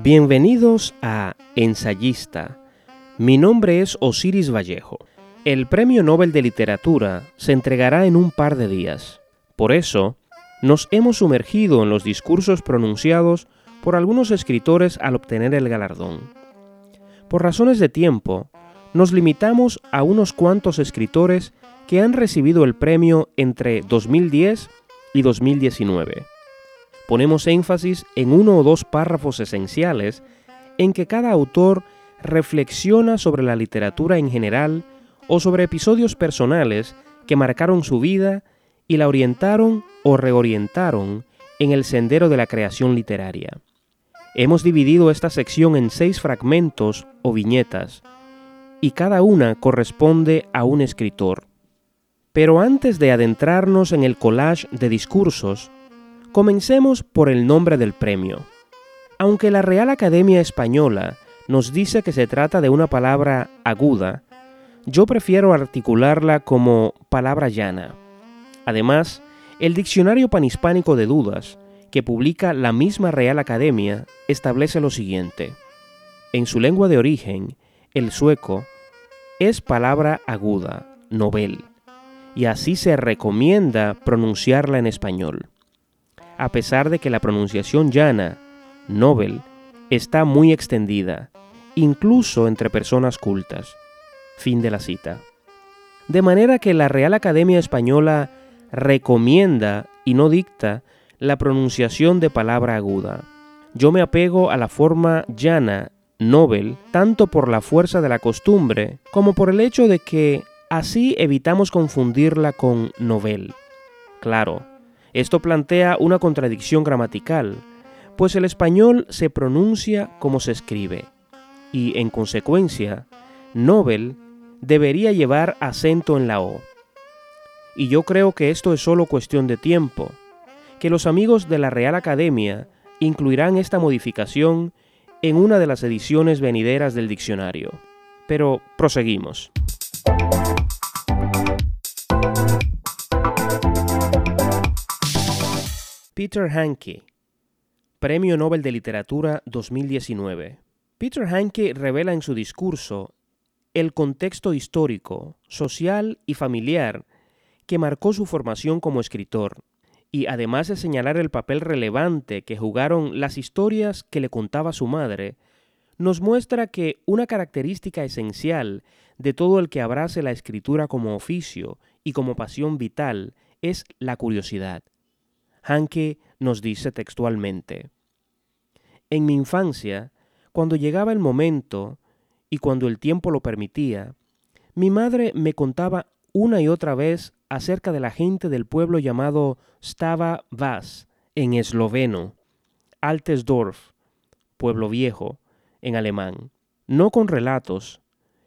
Bienvenidos a Ensayista. Mi nombre es Osiris Vallejo. El Premio Nobel de Literatura se entregará en un par de días. Por eso, nos hemos sumergido en los discursos pronunciados por algunos escritores al obtener el galardón. Por razones de tiempo, nos limitamos a unos cuantos escritores que han recibido el premio entre 2010 y 2019 ponemos énfasis en uno o dos párrafos esenciales en que cada autor reflexiona sobre la literatura en general o sobre episodios personales que marcaron su vida y la orientaron o reorientaron en el sendero de la creación literaria. Hemos dividido esta sección en seis fragmentos o viñetas, y cada una corresponde a un escritor. Pero antes de adentrarnos en el collage de discursos, Comencemos por el nombre del premio. Aunque la Real Academia Española nos dice que se trata de una palabra aguda, yo prefiero articularla como palabra llana. Además, el Diccionario Panhispánico de Dudas, que publica la misma Real Academia, establece lo siguiente. En su lengua de origen, el sueco, es palabra aguda, novel, y así se recomienda pronunciarla en español a pesar de que la pronunciación llana, Nobel, está muy extendida, incluso entre personas cultas. Fin de la cita. De manera que la Real Academia Española recomienda y no dicta la pronunciación de palabra aguda. Yo me apego a la forma llana, Nobel, tanto por la fuerza de la costumbre como por el hecho de que así evitamos confundirla con novel. Claro, esto plantea una contradicción gramatical, pues el español se pronuncia como se escribe, y en consecuencia, Nobel debería llevar acento en la O. Y yo creo que esto es solo cuestión de tiempo, que los amigos de la Real Academia incluirán esta modificación en una de las ediciones venideras del diccionario. Pero proseguimos. Peter Hanke, Premio Nobel de Literatura 2019. Peter Hanke revela en su discurso el contexto histórico, social y familiar que marcó su formación como escritor, y además de señalar el papel relevante que jugaron las historias que le contaba su madre, nos muestra que una característica esencial de todo el que abrace la escritura como oficio y como pasión vital es la curiosidad. Hanke nos dice textualmente, En mi infancia, cuando llegaba el momento y cuando el tiempo lo permitía, mi madre me contaba una y otra vez acerca de la gente del pueblo llamado Stava Vas en esloveno, Altesdorf, pueblo viejo, en alemán, no con relatos,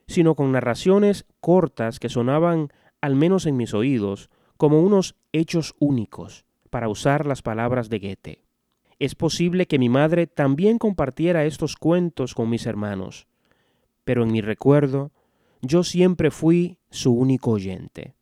sino con narraciones cortas que sonaban, al menos en mis oídos, como unos hechos únicos para usar las palabras de Goethe. Es posible que mi madre también compartiera estos cuentos con mis hermanos, pero en mi recuerdo yo siempre fui su único oyente.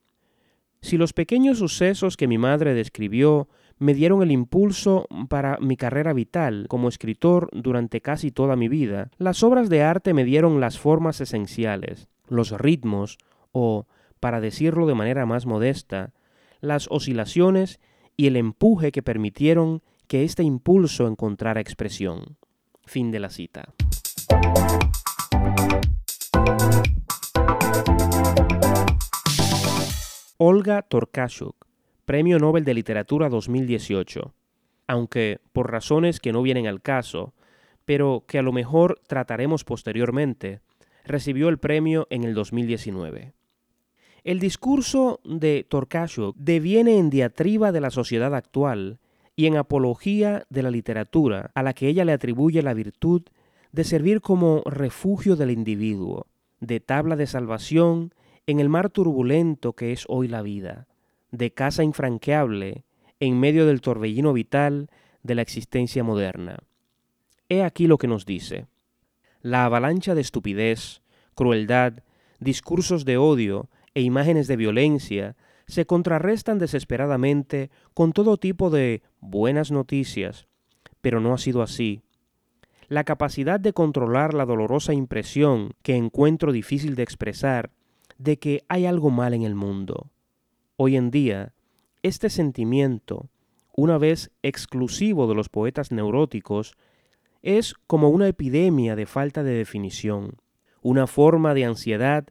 Si los pequeños sucesos que mi madre describió me dieron el impulso para mi carrera vital como escritor durante casi toda mi vida, las obras de arte me dieron las formas esenciales, los ritmos o, para decirlo de manera más modesta, las oscilaciones y el empuje que permitieron que este impulso encontrara expresión. Fin de la cita. Olga Torkashuk, Premio Nobel de Literatura 2018. Aunque por razones que no vienen al caso, pero que a lo mejor trataremos posteriormente, recibió el premio en el 2019. El discurso de Torcasio deviene en diatriba de la sociedad actual y en apología de la literatura, a la que ella le atribuye la virtud de servir como refugio del individuo, de tabla de salvación en el mar turbulento que es hoy la vida, de casa infranqueable en medio del torbellino vital de la existencia moderna. He aquí lo que nos dice. La avalancha de estupidez, crueldad, discursos de odio e imágenes de violencia se contrarrestan desesperadamente con todo tipo de buenas noticias, pero no ha sido así. la capacidad de controlar la dolorosa impresión que encuentro difícil de expresar de que hay algo mal en el mundo. Hoy en día, este sentimiento, una vez exclusivo de los poetas neuróticos, es como una epidemia de falta de definición, una forma de ansiedad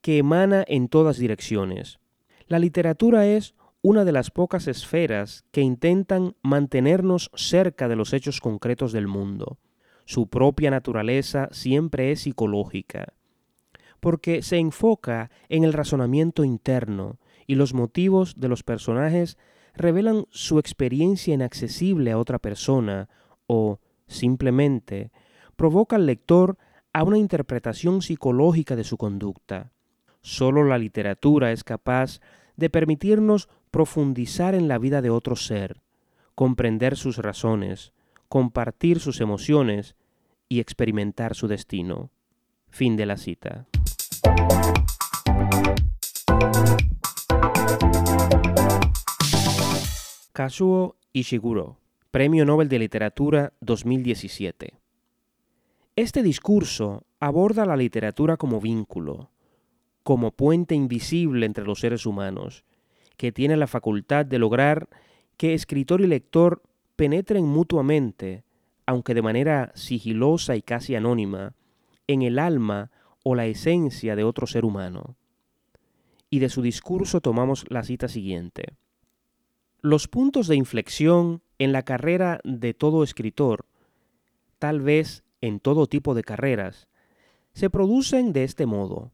que emana en todas direcciones. La literatura es una de las pocas esferas que intentan mantenernos cerca de los hechos concretos del mundo. Su propia naturaleza siempre es psicológica, porque se enfoca en el razonamiento interno y los motivos de los personajes revelan su experiencia inaccesible a otra persona o, simplemente, provoca al lector a una interpretación psicológica de su conducta. Solo la literatura es capaz de permitirnos profundizar en la vida de otro ser, comprender sus razones, compartir sus emociones y experimentar su destino. Fin de la cita. Kazuo Ishiguro, Premio Nobel de Literatura 2017. Este discurso aborda la literatura como vínculo, como puente invisible entre los seres humanos, que tiene la facultad de lograr que escritor y lector penetren mutuamente, aunque de manera sigilosa y casi anónima, en el alma o la esencia de otro ser humano. Y de su discurso tomamos la cita siguiente. Los puntos de inflexión en la carrera de todo escritor, tal vez en todo tipo de carreras, se producen de este modo,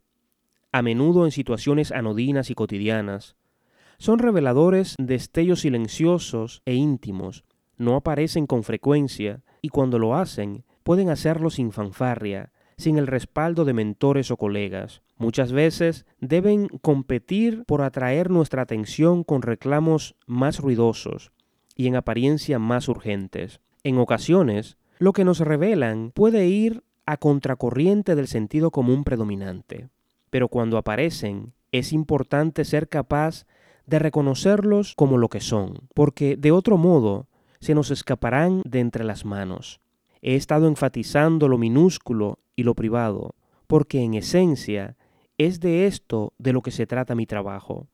a menudo en situaciones anodinas y cotidianas, son reveladores de destellos silenciosos e íntimos, no aparecen con frecuencia y cuando lo hacen pueden hacerlo sin fanfarria, sin el respaldo de mentores o colegas. Muchas veces deben competir por atraer nuestra atención con reclamos más ruidosos y en apariencia más urgentes. En ocasiones, lo que nos revelan puede ir a contracorriente del sentido común predominante. Pero cuando aparecen, es importante ser capaz de reconocerlos como lo que son, porque de otro modo se nos escaparán de entre las manos. He estado enfatizando lo minúsculo y lo privado, porque en esencia es de esto de lo que se trata mi trabajo.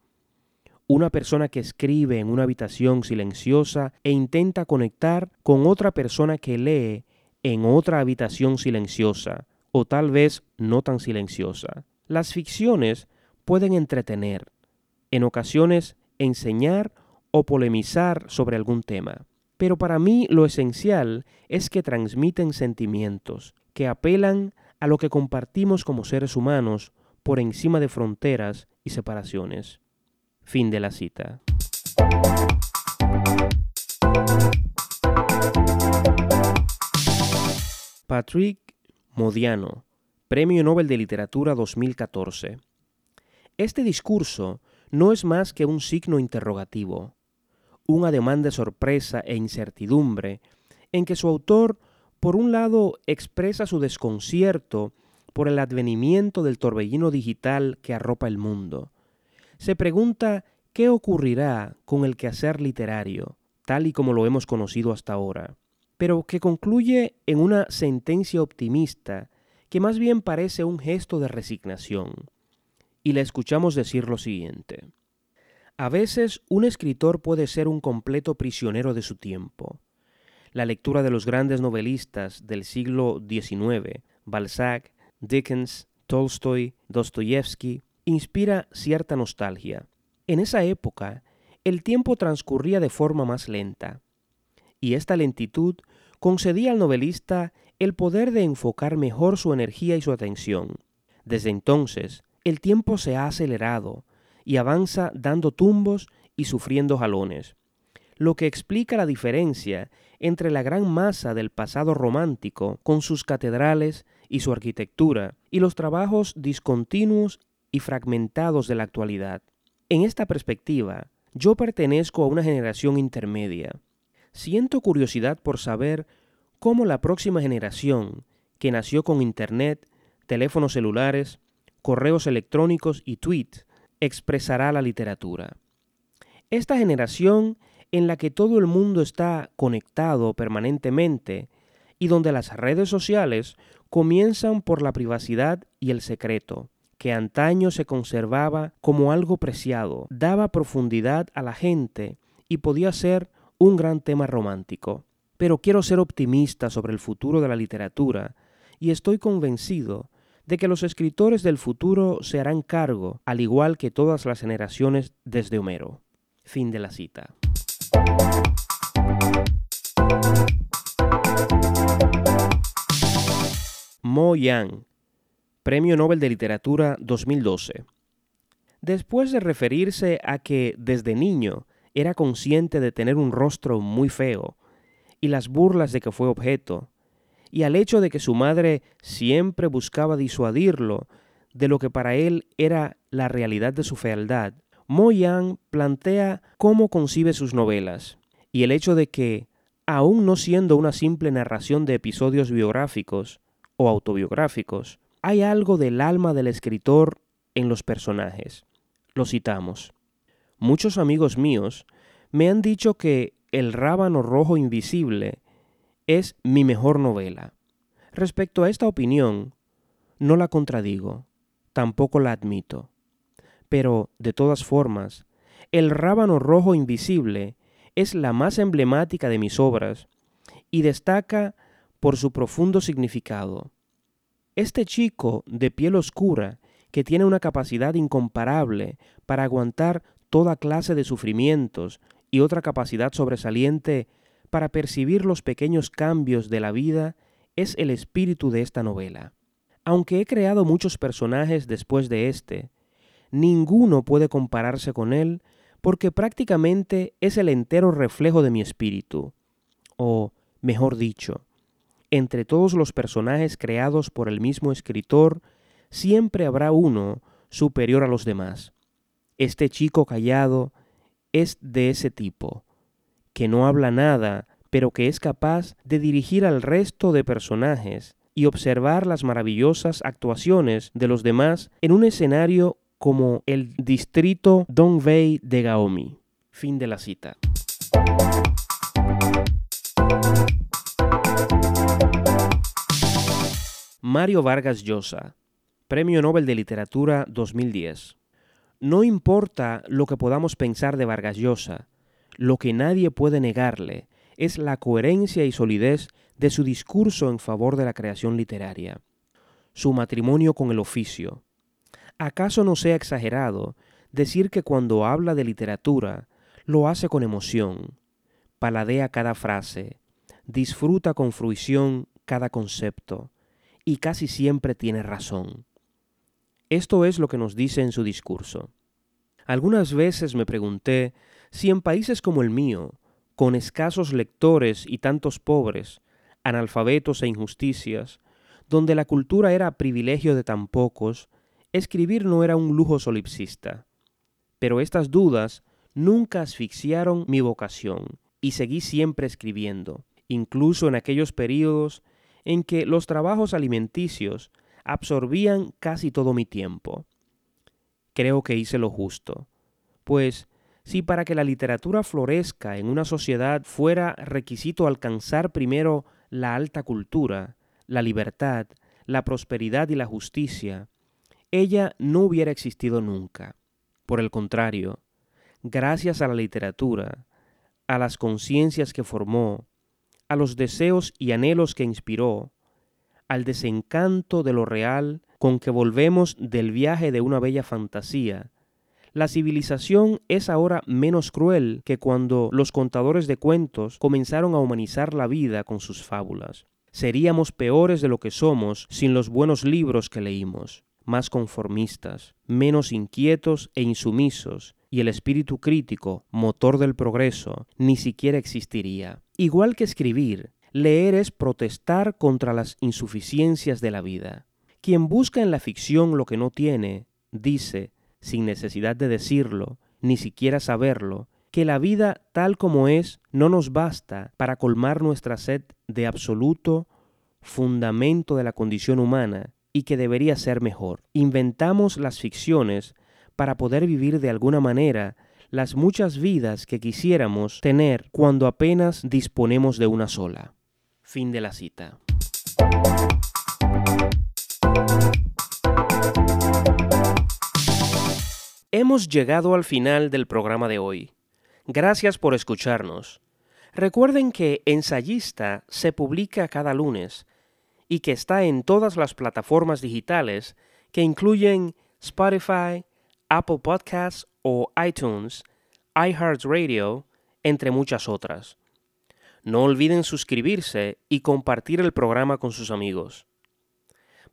Una persona que escribe en una habitación silenciosa e intenta conectar con otra persona que lee en otra habitación silenciosa, o tal vez no tan silenciosa. Las ficciones pueden entretener, en ocasiones enseñar o polemizar sobre algún tema. Pero para mí lo esencial es que transmiten sentimientos, que apelan a lo que compartimos como seres humanos por encima de fronteras y separaciones. Fin de la cita. Patrick Modiano, Premio Nobel de Literatura 2014. Este discurso no es más que un signo interrogativo, un ademán de sorpresa e incertidumbre en que su autor, por un lado, expresa su desconcierto por el advenimiento del torbellino digital que arropa el mundo. Se pregunta qué ocurrirá con el quehacer literario, tal y como lo hemos conocido hasta ahora, pero que concluye en una sentencia optimista que más bien parece un gesto de resignación y le escuchamos decir lo siguiente. A veces un escritor puede ser un completo prisionero de su tiempo. La lectura de los grandes novelistas del siglo XIX, Balzac, Dickens, Tolstoy, Dostoyevsky, inspira cierta nostalgia. En esa época, el tiempo transcurría de forma más lenta, y esta lentitud concedía al novelista el poder de enfocar mejor su energía y su atención. Desde entonces, el tiempo se ha acelerado y avanza dando tumbos y sufriendo jalones, lo que explica la diferencia entre la gran masa del pasado romántico con sus catedrales y su arquitectura y los trabajos discontinuos y fragmentados de la actualidad. En esta perspectiva, yo pertenezco a una generación intermedia. Siento curiosidad por saber cómo la próxima generación, que nació con Internet, teléfonos celulares, correos electrónicos y tweets expresará la literatura. Esta generación en la que todo el mundo está conectado permanentemente y donde las redes sociales comienzan por la privacidad y el secreto, que antaño se conservaba como algo preciado, daba profundidad a la gente y podía ser un gran tema romántico. Pero quiero ser optimista sobre el futuro de la literatura y estoy convencido de que los escritores del futuro se harán cargo, al igual que todas las generaciones desde Homero. Fin de la cita. Mo Yang, Premio Nobel de Literatura 2012. Después de referirse a que desde niño era consciente de tener un rostro muy feo y las burlas de que fue objeto, y al hecho de que su madre siempre buscaba disuadirlo de lo que para él era la realidad de su fealdad, Mo Yang plantea cómo concibe sus novelas y el hecho de que, aun no siendo una simple narración de episodios biográficos o autobiográficos, hay algo del alma del escritor en los personajes. Lo citamos. Muchos amigos míos me han dicho que El rábano rojo invisible es mi mejor novela. Respecto a esta opinión, no la contradigo, tampoco la admito. Pero, de todas formas, El rábano rojo invisible es la más emblemática de mis obras y destaca por su profundo significado. Este chico de piel oscura, que tiene una capacidad incomparable para aguantar toda clase de sufrimientos y otra capacidad sobresaliente para percibir los pequeños cambios de la vida es el espíritu de esta novela. Aunque he creado muchos personajes después de este, ninguno puede compararse con él porque prácticamente es el entero reflejo de mi espíritu. O, mejor dicho, entre todos los personajes creados por el mismo escritor, siempre habrá uno superior a los demás. Este chico callado es de ese tipo, que no habla nada, pero que es capaz de dirigir al resto de personajes y observar las maravillosas actuaciones de los demás en un escenario como el distrito Dongwei de Gaomi. Fin de la cita. Mario Vargas Llosa, Premio Nobel de Literatura 2010. No importa lo que podamos pensar de Vargas Llosa, lo que nadie puede negarle es la coherencia y solidez de su discurso en favor de la creación literaria, su matrimonio con el oficio. ¿Acaso no sea exagerado decir que cuando habla de literatura lo hace con emoción, paladea cada frase, disfruta con fruición cada concepto y casi siempre tiene razón? Esto es lo que nos dice en su discurso. Algunas veces me pregunté si en países como el mío, con escasos lectores y tantos pobres, analfabetos e injusticias, donde la cultura era privilegio de tan pocos, escribir no era un lujo solipsista. Pero estas dudas nunca asfixiaron mi vocación y seguí siempre escribiendo, incluso en aquellos períodos en que los trabajos alimenticios absorbían casi todo mi tiempo. Creo que hice lo justo, pues si para que la literatura florezca en una sociedad fuera requisito alcanzar primero la alta cultura, la libertad, la prosperidad y la justicia, ella no hubiera existido nunca. Por el contrario, gracias a la literatura, a las conciencias que formó, a los deseos y anhelos que inspiró, al desencanto de lo real con que volvemos del viaje de una bella fantasía, la civilización es ahora menos cruel que cuando los contadores de cuentos comenzaron a humanizar la vida con sus fábulas. Seríamos peores de lo que somos sin los buenos libros que leímos, más conformistas, menos inquietos e insumisos, y el espíritu crítico, motor del progreso, ni siquiera existiría. Igual que escribir, leer es protestar contra las insuficiencias de la vida. Quien busca en la ficción lo que no tiene, dice, sin necesidad de decirlo, ni siquiera saberlo, que la vida tal como es no nos basta para colmar nuestra sed de absoluto fundamento de la condición humana y que debería ser mejor. Inventamos las ficciones para poder vivir de alguna manera las muchas vidas que quisiéramos tener cuando apenas disponemos de una sola. Fin de la cita. Hemos llegado al final del programa de hoy. Gracias por escucharnos. Recuerden que Ensayista se publica cada lunes y que está en todas las plataformas digitales que incluyen Spotify, Apple Podcasts o iTunes, iHeartRadio, entre muchas otras. No olviden suscribirse y compartir el programa con sus amigos.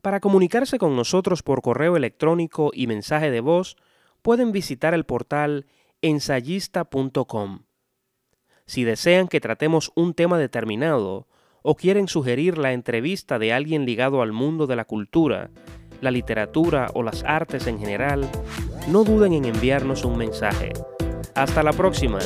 Para comunicarse con nosotros por correo electrónico y mensaje de voz, pueden visitar el portal ensayista.com. Si desean que tratemos un tema determinado o quieren sugerir la entrevista de alguien ligado al mundo de la cultura, la literatura o las artes en general, no duden en enviarnos un mensaje. Hasta la próxima.